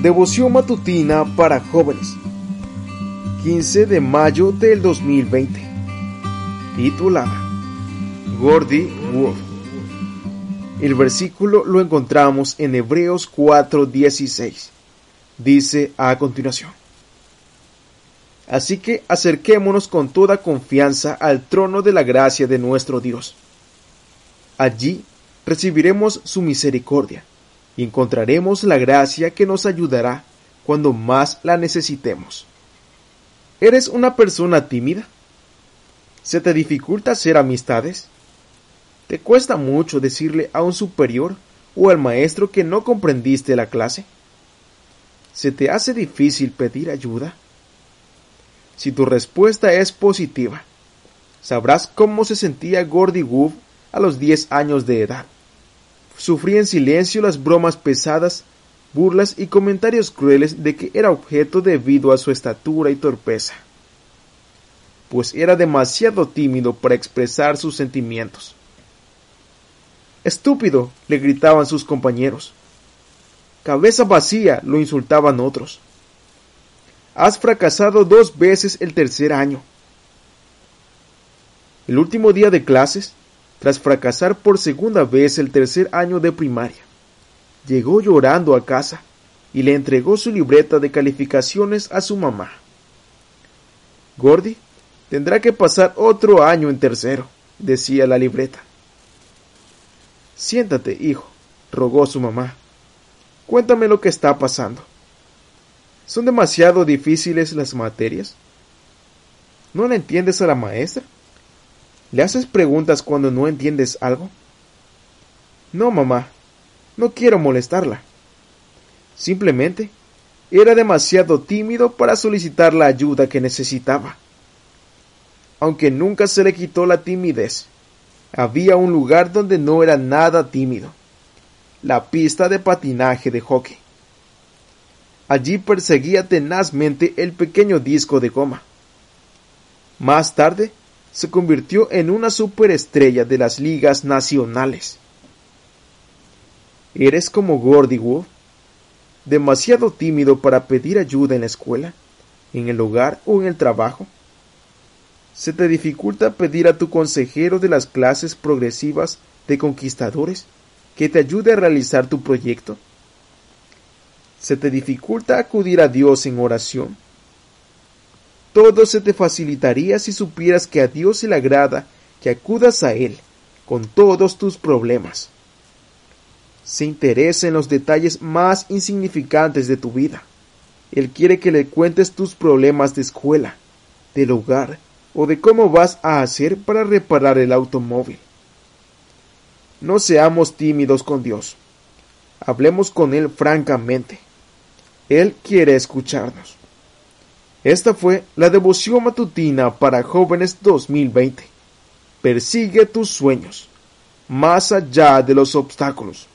Devoción matutina para jóvenes. 15 de mayo del 2020. Titulada Gordy Wolf. El versículo lo encontramos en Hebreos 4:16. Dice a continuación. Así que acerquémonos con toda confianza al trono de la gracia de nuestro Dios. Allí recibiremos su misericordia y encontraremos la gracia que nos ayudará cuando más la necesitemos. ¿Eres una persona tímida? ¿Se te dificulta hacer amistades? ¿Te cuesta mucho decirle a un superior o al maestro que no comprendiste la clase? ¿Se te hace difícil pedir ayuda? Si tu respuesta es positiva, sabrás cómo se sentía Gordy Wood a los 10 años de edad. Sufría en silencio las bromas pesadas, burlas y comentarios crueles de que era objeto debido a su estatura y torpeza, pues era demasiado tímido para expresar sus sentimientos. Estúpido, le gritaban sus compañeros. Cabeza vacía, lo insultaban otros. Has fracasado dos veces el tercer año. El último día de clases, tras fracasar por segunda vez el tercer año de primaria. Llegó llorando a casa y le entregó su libreta de calificaciones a su mamá. Gordy tendrá que pasar otro año en tercero, decía la libreta. Siéntate, hijo, rogó su mamá. Cuéntame lo que está pasando. ¿Son demasiado difíciles las materias? ¿No le entiendes a la maestra? ¿Le haces preguntas cuando no entiendes algo? No, mamá, no quiero molestarla. Simplemente era demasiado tímido para solicitar la ayuda que necesitaba. Aunque nunca se le quitó la timidez, había un lugar donde no era nada tímido, la pista de patinaje de hockey. Allí perseguía tenazmente el pequeño disco de goma. Más tarde, se convirtió en una superestrella de las ligas nacionales. ¿Eres como Gordy Wolf? ¿Demasiado tímido para pedir ayuda en la escuela, en el hogar o en el trabajo? ¿Se te dificulta pedir a tu consejero de las clases progresivas de conquistadores que te ayude a realizar tu proyecto? ¿Se te dificulta acudir a Dios en oración? Todo se te facilitaría si supieras que a Dios se le agrada que acudas a Él con todos tus problemas. Se interesa en los detalles más insignificantes de tu vida. Él quiere que le cuentes tus problemas de escuela, del hogar o de cómo vas a hacer para reparar el automóvil. No seamos tímidos con Dios. Hablemos con Él francamente. Él quiere escucharnos. Esta fue la devoción matutina para jóvenes 2020. Persigue tus sueños, más allá de los obstáculos.